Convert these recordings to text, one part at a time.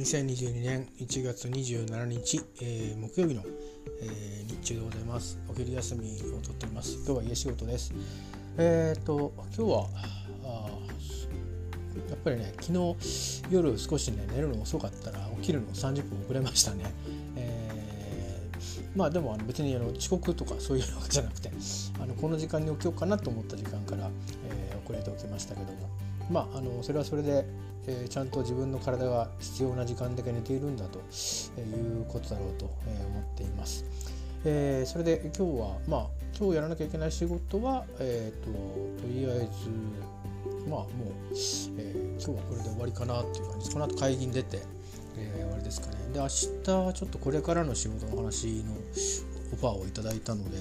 2022年1月27日、えー、木曜日の、えー、日中でございます。お昼休みをとっております。今日は家仕事です。えっ、ー、と今日はあやっぱりね昨日夜少しね寝るの遅かったら起きるの30分遅れましたね、えー、まあでもあの別にあの遅刻とかそういうわけじゃなくてあのこの時間に起きようかなと思った時間から、えー、遅れておきましたけども。まああのそれはそれでえー、ちゃんと自分の体が必要な時間だけ寝ているんだということだろうと思っています。えー、それで今日はまあ今日やらなきゃいけない仕事は、えーと、とりあえずまあもう、えー、今日はこれで終わりかなっていう感じです。この後会議に出て、えー、終わりですかね。で明日ちょっとこれからの仕事の話のオファーをいただいたので、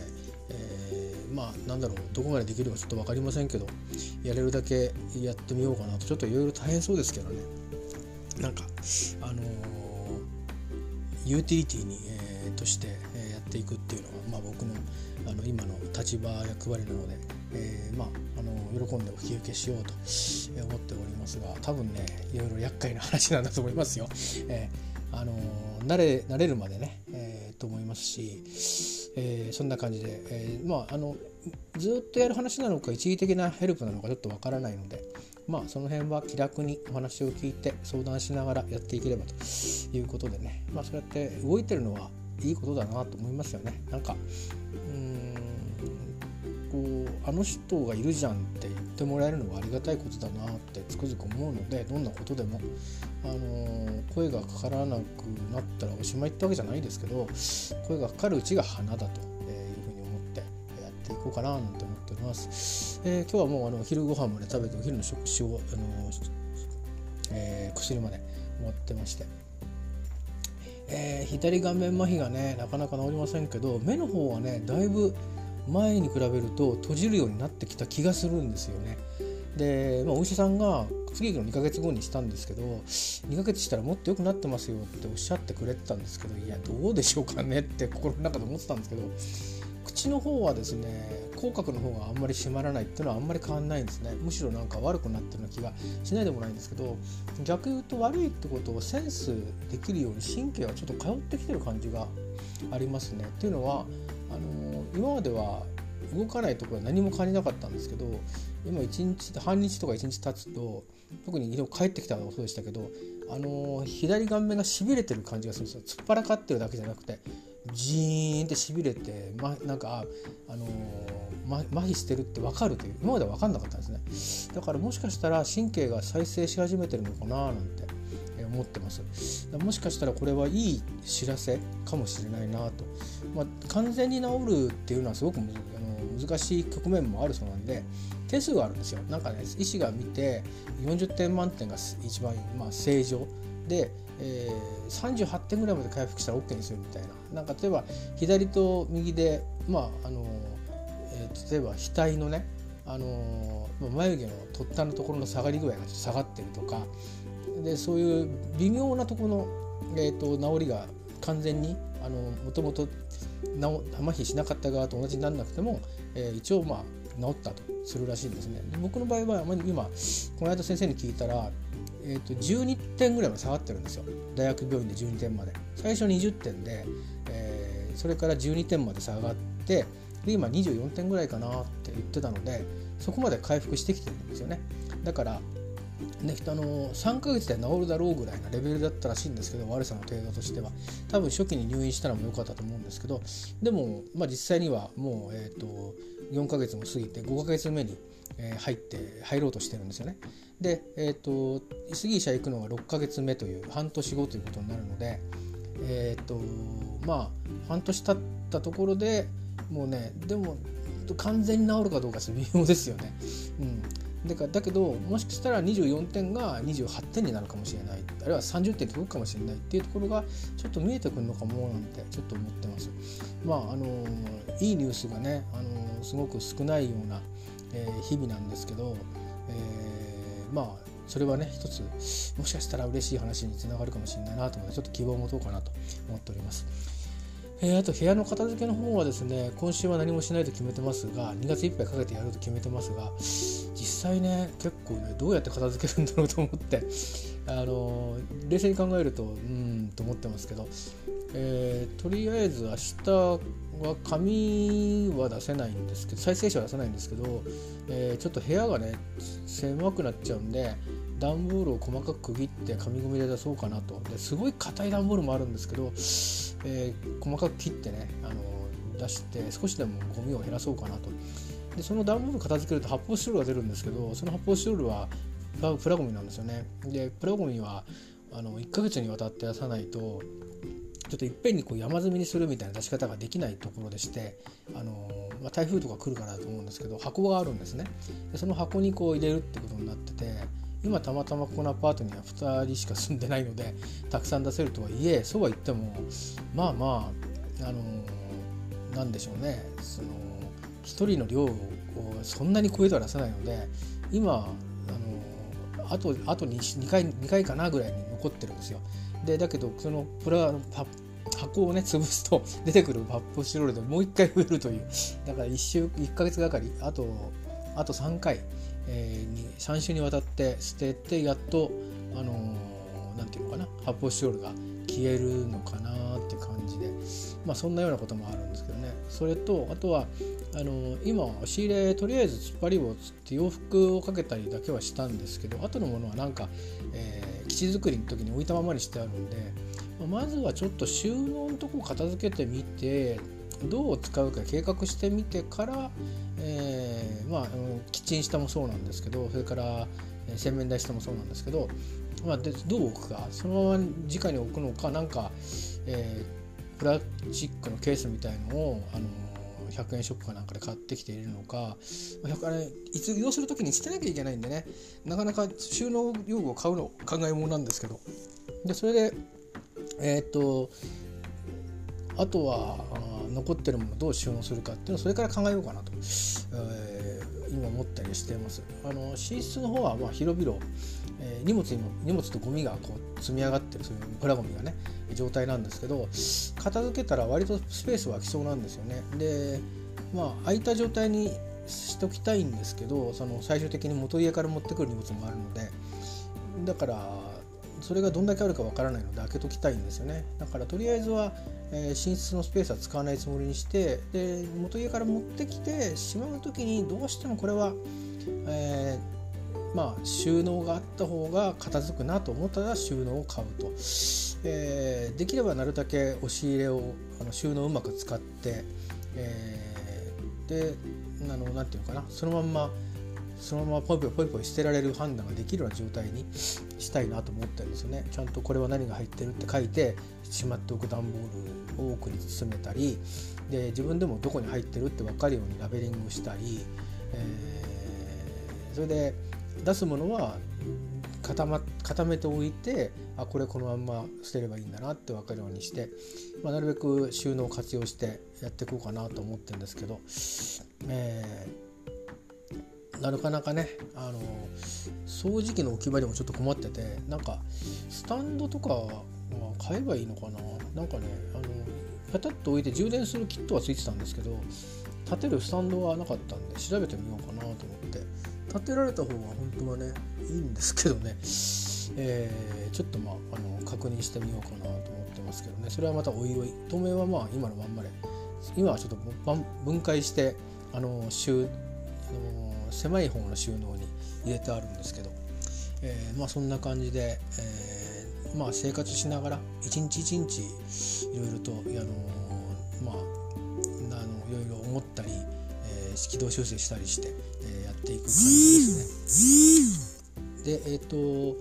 まあなんだろうどこまでできるかちょっと分かりませんけどやれるだけやってみようかなとちょっといろいろ大変そうですけどねなんかあのー、ユーティリティに、えー、として、えやっていくっていうのが、まあ、僕のあの今の立場役割なので、えー、まあ、あの喜んでお引き受けしようと思っておりますが多分ねいろいろ厄介な話なんだと思いますよ。えー、あの慣れ慣れるまでね、えー、と思いますしえー、そんな感じで、えー、まああのずっとやる話なのか一時的なヘルプなのかちょっとわからないのでまあその辺は気楽にお話を聞いて相談しながらやっていければということでね。まあそうやって動いてるのはいいことだなと思いますよね。なんかうんこうあの人がいるじゃんって言ってもらえるのはありがたいことだなってつくづく思うのでどんなことでも、あのー、声がかからなくなったらおしまいってわけじゃないですけど声がかかるうちが花だと。こうかななんて思っております。えー、今日はもうあの昼ご飯まで食べてお昼の食事を、あのえー、薬まで終わってまして。えー、左顔面麻痺がねなかなか治りませんけど目の方はねだいぶ前に比べると閉じるようになってきた気がするんですよね。で、まあ、お医者さんが次の2ヶ月後にしたんですけど2ヶ月したらもっと良くなってますよっておっしゃってくれてたんですけどいやどうでしょうかねって心の中で思ってたんですけど口の方はですね口角の方があんまり締まらないっていうのはあんまり変わんないんですね。むしろなんか悪くなってるような気がしないでもないんですけど逆に言うと悪いってことをセンスできるように神経がちょっと通ってきてる感じがありますね。っていうのはあの今までは動かないところは何も感じなかったんですけど今1日半日とか1日経つと特に帰ってきたのもそうでしたけどあの左顔面がしびれてる感じがするんですよ。突っ張らかってるだけじゃなくてジーンってしびれて、ま、なんかあのま、麻痺してるって分かるという今までは分かんなかったんですね。だからもしかしたら神経が再生し始めてるのかななんて思ってます。もしかしたらこれはいい知らせかもしれないなと、まあ、完全に治るっていうのはすごくあの難しい局面もあるそうなんで点数があるんですよ。なんかね医師が見て40点満点が一番、まあ、正常。で、えー、38点ぐらいまで回復したら OK にするみたいな。なんか例えば左と右でまああの、えー、例えば額のねあの眉毛の突端のところの下がり具合が下がってるとかでそういう微妙なところの、えーと、治りが完全にもともと麻痺しなかった側と同じにならなくても、えー、一応まあ治ったとするらしいんですね。僕の場合は今この間先生に聞いたら、えーと、12点ぐらいまで下がってるんですよ大学病院で12点まで。最初20点で、それから12点まで下がってで今24点ぐらいかなって言ってたのでそこまで回復してきてるんですよね。だからね、あの3ヶ月で治るだろうぐらいなレベルだったらしいんですけど悪さの程度としては多分初期に入院したのも良かったと思うんですけどでも、まあ、実際にはもう、えーと、4ヶ月も過ぎて5ヶ月目に、入って入ろうとしてるんですよね。で、えーと、杉医者行くのが6ヶ月目という半年後ということになるので、えーとまあ、半年経ったところでもうねでも完全に治るかどうか微妙ですよね。うんだかだけどもしかしたら24点が28点になるかもしれないあるいは30点届くかもしれないっていうところがちょっと見えてくるのかもなんてちょっと思ってます。まああのいいニュースがねあのすごく少ないような、えー、日々なんですけど、えー、まあそれはね一つもしかしたら嬉しい話につながるかもしれないなと思ってちょっと希望を持とうかなと思っております。えー、あと部屋の片付けの方はですね今週は何もしないと決めてますが2月いっぱいかけてやると決めてますが実際ね結構ねどうやって片付けるんだろうと思って あの冷静に考えるとうんと思ってますけど、えー、とりあえず明日は紙は出せないんですけど再生紙は出せないんですけど、えー、ちょっと部屋がね狭くなっちゃうんで段ボールを細かく区切って紙ゴミで出そうかなと。ですごい硬い段ボールもあるんですけど、えー、細かく切ってねあの出して少しでもゴミを減らそうかなと。でその段ボール片付けると発泡スチロールが出るんですけどその発泡スチロールはプラゴミなんですよね。でプラゴミはあの1ヶ月にわたって出さないとちょっといっぺんにこう山積みにするみたいな出し方ができないところでしてあの、まあ、台風とか来るからだと思うんですけど箱があるんですね。でその箱にこう入れるってことになってて今たまたまこのアパートには2人しか住んでないのでたくさん出せるとはいえそうは言ってもまあまああのなんでしょうね。その1人の量をそんなに超えては出せないので今あのあとあと 2, 2, 回2回かなぐらいに残ってるんですよ。でだけどそのプラ箱をね潰すと 出てくる発泡スチロールでもう1回増えるという。だから1週1ヶ月がかりあとあと3回、えー、に3週にわたって捨ててやっとあのー、て言うのかな発泡スチロールが消えるのかなって感じでまあそんなようなこともあるんですけどね。それとあとはあの今押し入れとりあえず突っ張り棒つって洋服をかけたりだけはしたんですけど後のものはなんか、えー、基地作りの時に置いたままにしてあるんで、まあ、まずはちょっと収納のとこ片付けてみてどう使うか計画してみてから、えー、まあキッチン下もそうなんですけどそれから洗面台下もそうなんですけど、まあ、でどう置くかそのまま直に置くのかなんか、えー、プラスチックのケースみたいのをあの100円ショップかなんかで買ってきているのかあれいつ移動する時に捨てなきゃいけないんでねなかなか収納用具を買うの考えものなんですけど。でそれでえー、っとあとは残ってるものをどう収納するかっていうのをそれから考えようかなと、えー、今思ったりしてます。あの寝室の方はまあ広々、えー、荷物にも荷物とゴミがこう積み上がってるそういうプラゴミがね状態なんですけど片付けたら割とスペースは空きそうなんですよね。でまあ空いた状態にしときたいんですけどその最終的に元家から持ってくる荷物もあるのでだからそれがどんだけあるかわからないので開けときたいんですよね。だからとりあえずは、えー、寝室のスペースは使わないつもりにしてで元家から持ってきてしまう時にどうしてもこれは、えーまあ、収納があった方が片付くなと思ったら収納を買うと、えー、できればなるだけ押し入れをあの収納をうまく使って、えー、であのなていうのかな。そのまんまそのままポイポイポイポイ捨てられる判断ができるような状態にしたいなと思ってるんですよね。ちゃんとこれは何が入ってるって書いてしまっておく段ボールを奥に包めたりで自分でもどこに入ってるって分かるようにラベリングしたり、えー、それで出すものは固,、ま、固めておいてあこれこのまんま捨てればいいんだなって分かるようにして、まあ、なるべく収納を活用してやっていこうかなと思ってるんですけど、えー、なかなかねあの掃除機の置き場にもちょっと困っててなんかスタンドとかは買えばいいのかな？なんかねあのペタッと置いて充電するキットはついてたんですけど立てるスタンドはなかったんで調べてみようかなと思って立てられた方が本当はねいいんですけどね、えー、ちょっとまああの確認してみようかなと思ってますけどね。それはまたおいおい。当面はまあ今のまんまで。今はちょっと分解してあの収あの狭い方の収納に入れてあるんですけど、えー、まあそんな感じで、えー、まあ生活しながら一日一日いろいろとあのまああのいろいろ思ったり、えー、軌道修正したりして、えー、やっていく感じですね。でえっ、ー、と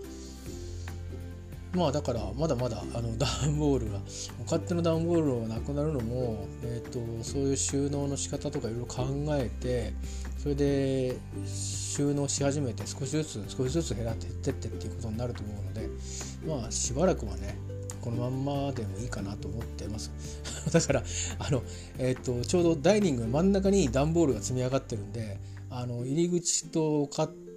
まあだからまだまだあの 段ボールが勝手の段ボールがなくなるのも、えーと、そういう収納の仕方とかいろいろ考えてそれで収納し始めて少しずつ少しずつ減らってってってっていうことになると思うのでまあしばらくはねこのまんまでもいいかなと思ってます。だからあの、えーと、ちょうどダイニングの真ん中に段ボールが積み上がってるんであの入り口とカッ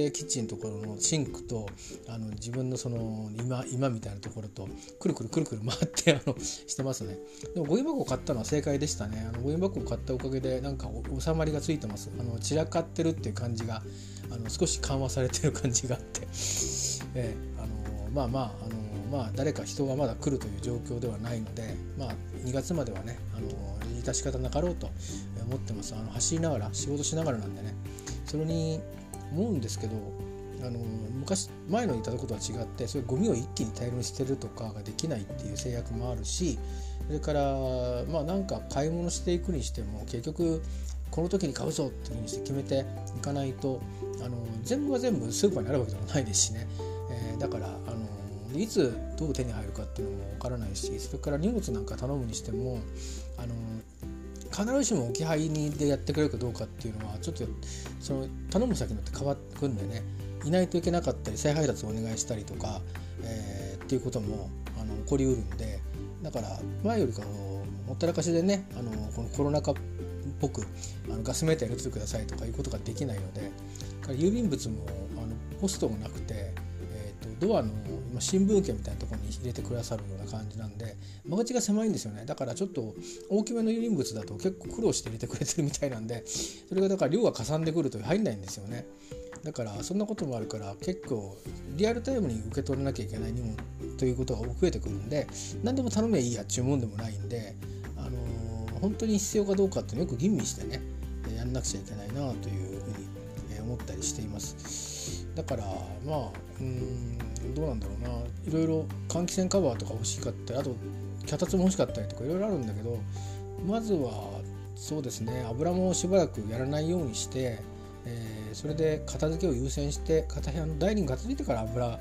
ってキッチンのところのシンクとあの自分のその今今みたいなところとくるくるくるくる回ってあのしてますねでもゴミ箱を買ったのは正解でしたねあのゴミ箱を買ったおかげでなんか収まりがついてますあの散らかってるっていう感じがあの少し緩和されてる感じがあって、えー、あのまあまああのまあ誰か人がまだ来るという状況ではないのでまあ2月まではねあの致し方なかろうと思ってますあの走りながら仕事しながらなんでねそれに思うんですけどあの昔前の言ったことは違ってそういうゴミを一気に大量に捨てるとかができないっていう制約もあるしそれからまあなんか買い物していくにしても結局この時に買うぞっていうふうにして決めていかないとあの全部が全部スーパーにあるわけでもないですしね、えー、だからあのいつどう手に入るかっていうのもわからないしそれから荷物なんか頼むにしてもあの必ずしも置き配にでやってくれるかどうかっていうのはちょっとその頼む先によって変わってくんでねいないといけなかったり再配達をお願いしたりとか、えー、っていうこともあの起こりうるんでだから前よりかほったらかしでねあのこのコロナ禍っぽくあのガスメーター入れてくださいとかいうことができないので郵便物もあのポストもなくて、えーと、ドアの新聞券みたいなところに入れてくださるような感じなんで間口が狭いんですよねだからちょっと大きめの郵便物だと結構苦労して入れてくれてるみたいなんでそれがだから量がかさんでくると入んないんですよね。だからそんなこともあるから結構リアルタイムに受け取らなきゃいけない荷物ということが増えてくるんで何でも頼めばいいやっちゅうもんでもないんで、あのー、本当に必要かどうかってよく吟味してねやんなくちゃいけないなというふうに思ったりしていますだからまあうんどうなんだろうな。いろいろ換気扇カバーとか欲しかったりあと脚立も欲しかったりとかいろいろあるんだけどまずはそうですね。油もしばらくやらないようにしてえー、それで片付けを優先して片部屋のダイニングが続いてから油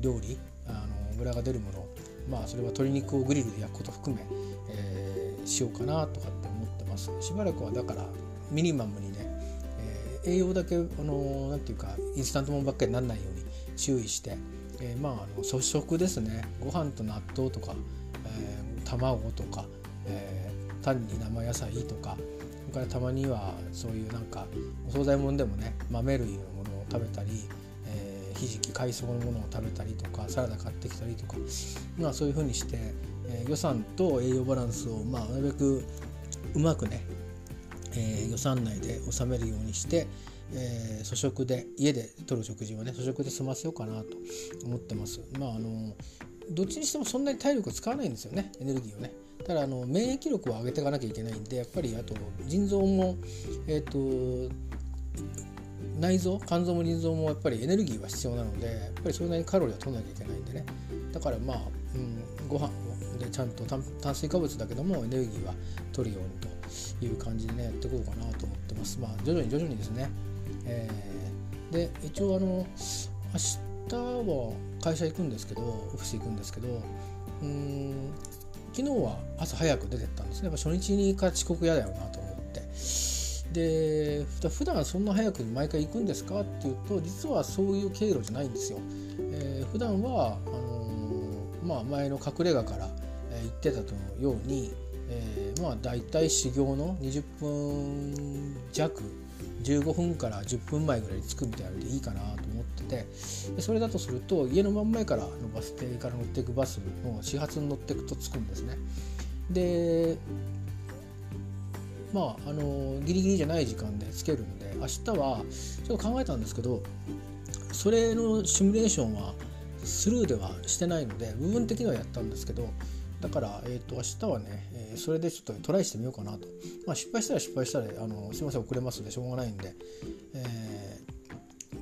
料理あの油が出るものまあそれは鶏肉をグリルで焼くこと含め、えー、しようかなとかって思ってます。しばらくはだからミニマムに、栄養だけあのなんていうかインスタントもんばっかりにならないように注意して、えー、まああの粗食ですね。ご飯と納豆とか、えー、卵とか、えー、単に生野菜とかそれからたまにはそういうなんかお惣菜もんでもね豆類のものを食べたり、え、ひじき海藻のものを食べたりとかサラダ買ってきたりとか、まあ、そういうふうにして、えー、予算と栄養バランスを、まあ、なるべくうまくね、えー、予算内で収めるようにして、えー、粗食で家でとる食事はね粗食で済ませようかなと思ってます。まああのどっちにしてもそんなに体力を使わないんですよねエネルギーをね。ただあの免疫力を上げていかなきゃいけないんでやっぱりあと腎臓もえっ、ー、と内臓肝臓も腎臓もやっぱりエネルギーは必要なのでやっぱりそれなりにカロリーは取らなきゃいけないんでねだからまあ、うん、ご飯でちゃんと炭水化物だけどもエネルギーは取るようにという感じでねやっていこうかなと思ってます。まあ徐々に徐々にですね、えー、で一応あの明日は会社行くんですけどオフィス行くんですけどうん昨日は朝早く出てったんですね。初日にか遅刻嫌だよなと思って。で普段そんな早く毎回行くんですかっていうと実はそういう経路じゃないんですよ、えー、普段はあのー、まあ、前の隠れ家から、えー、行ってたとように、えー、まあ大体修行の20分弱15分から10分前ぐらいに着くみたいなのでいいかなと思っててそれだとすると家の真ん前からのバス停から乗っていくバスの始発に乗っていくと着くんですね。でまああのギリギリじゃない時間で着けるんで明日はちょっと考えたんですけどそれのシミュレーションはスルーではしてないので部分的にはやったんですけどだから、えーと、明日はね、えー、それでちょっとトライしてみようかなと、まあ、失敗したら失敗したらあのすいません遅れますのでしょうがないんで、え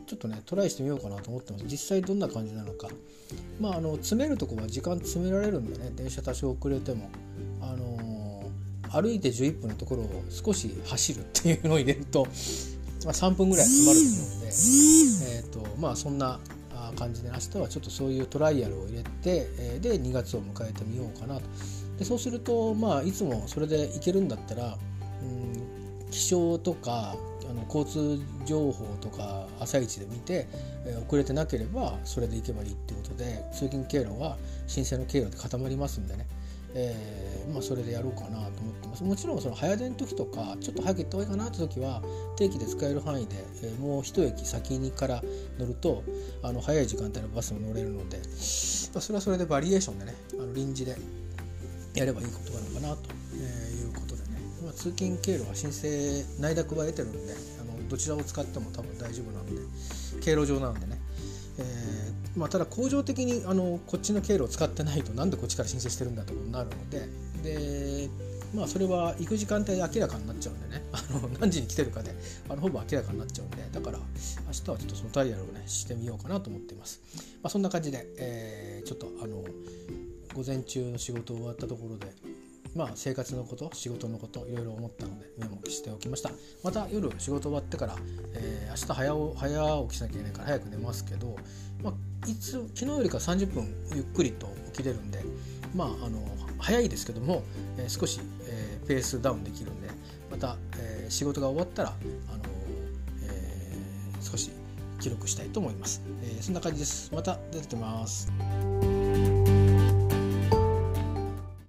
ちょっとねトライしてみようかなと思ってます。実際どんな感じなのか。まああの詰めるとこは時間詰められるんでね電車多少遅れてもあのー、歩いて11分のところを少し走るっていうのを入れると、まあ、3分ぐらい詰まると思うんで、えーとまあ、そんな感じで明日はちょっとそういうトライアルを入れて、え、で2月を迎えてみようかなと。でそうするとまあいつもそれでいけるんだったら、うん、気象とかあの交通情報とか朝一で見て、え、遅れてなければそれで行けばいいってことで通勤経路は申請の経路で固まりますんでね、えー、まあ、それでやろうかなと思ってます。もちろんその早出の時とかちょっと早く行った方がいいかなって時は定期で使える範囲で、えー、もう一駅先にから乗るとあの早い時間帯のバスも乗れるので、まあ、それはそれでバリエーションでねあの臨時でやればいいことなのかなとえいうことでね。まあ、通勤経路は申請内諾は得てるんであのどちらを使っても多分大丈夫なので経路上なのでね、えー、まあ、ただ恒常的にあのこっちの経路を使ってないとなんでこっちから申請してるんだというなるのででまあそれは行く時間帯明らかになっちゃうんでね あの何時に来てるかであのほぼ明らかになっちゃうんでだから明日はちょっとそのタイアルをねしてみようかなと思っています。まあ、そんな感じで、えー、ちょっとあの午前中の仕事終わったところでまあ、生活のこと仕事のこといろいろ思ったのでメモしておきました。また夜仕事終わってから、えー、明日早早起きしなきゃいけないから早く寝ますけど、まあ、いつ昨日よりか30分ゆっくりと起きれるんでまああの早いですけども、えー、少し、えー、ペースダウンできるんでまた、えー、仕事が終わったらあの、えー、少し記録したいと思います、えー、そんな感じです。また出てきます。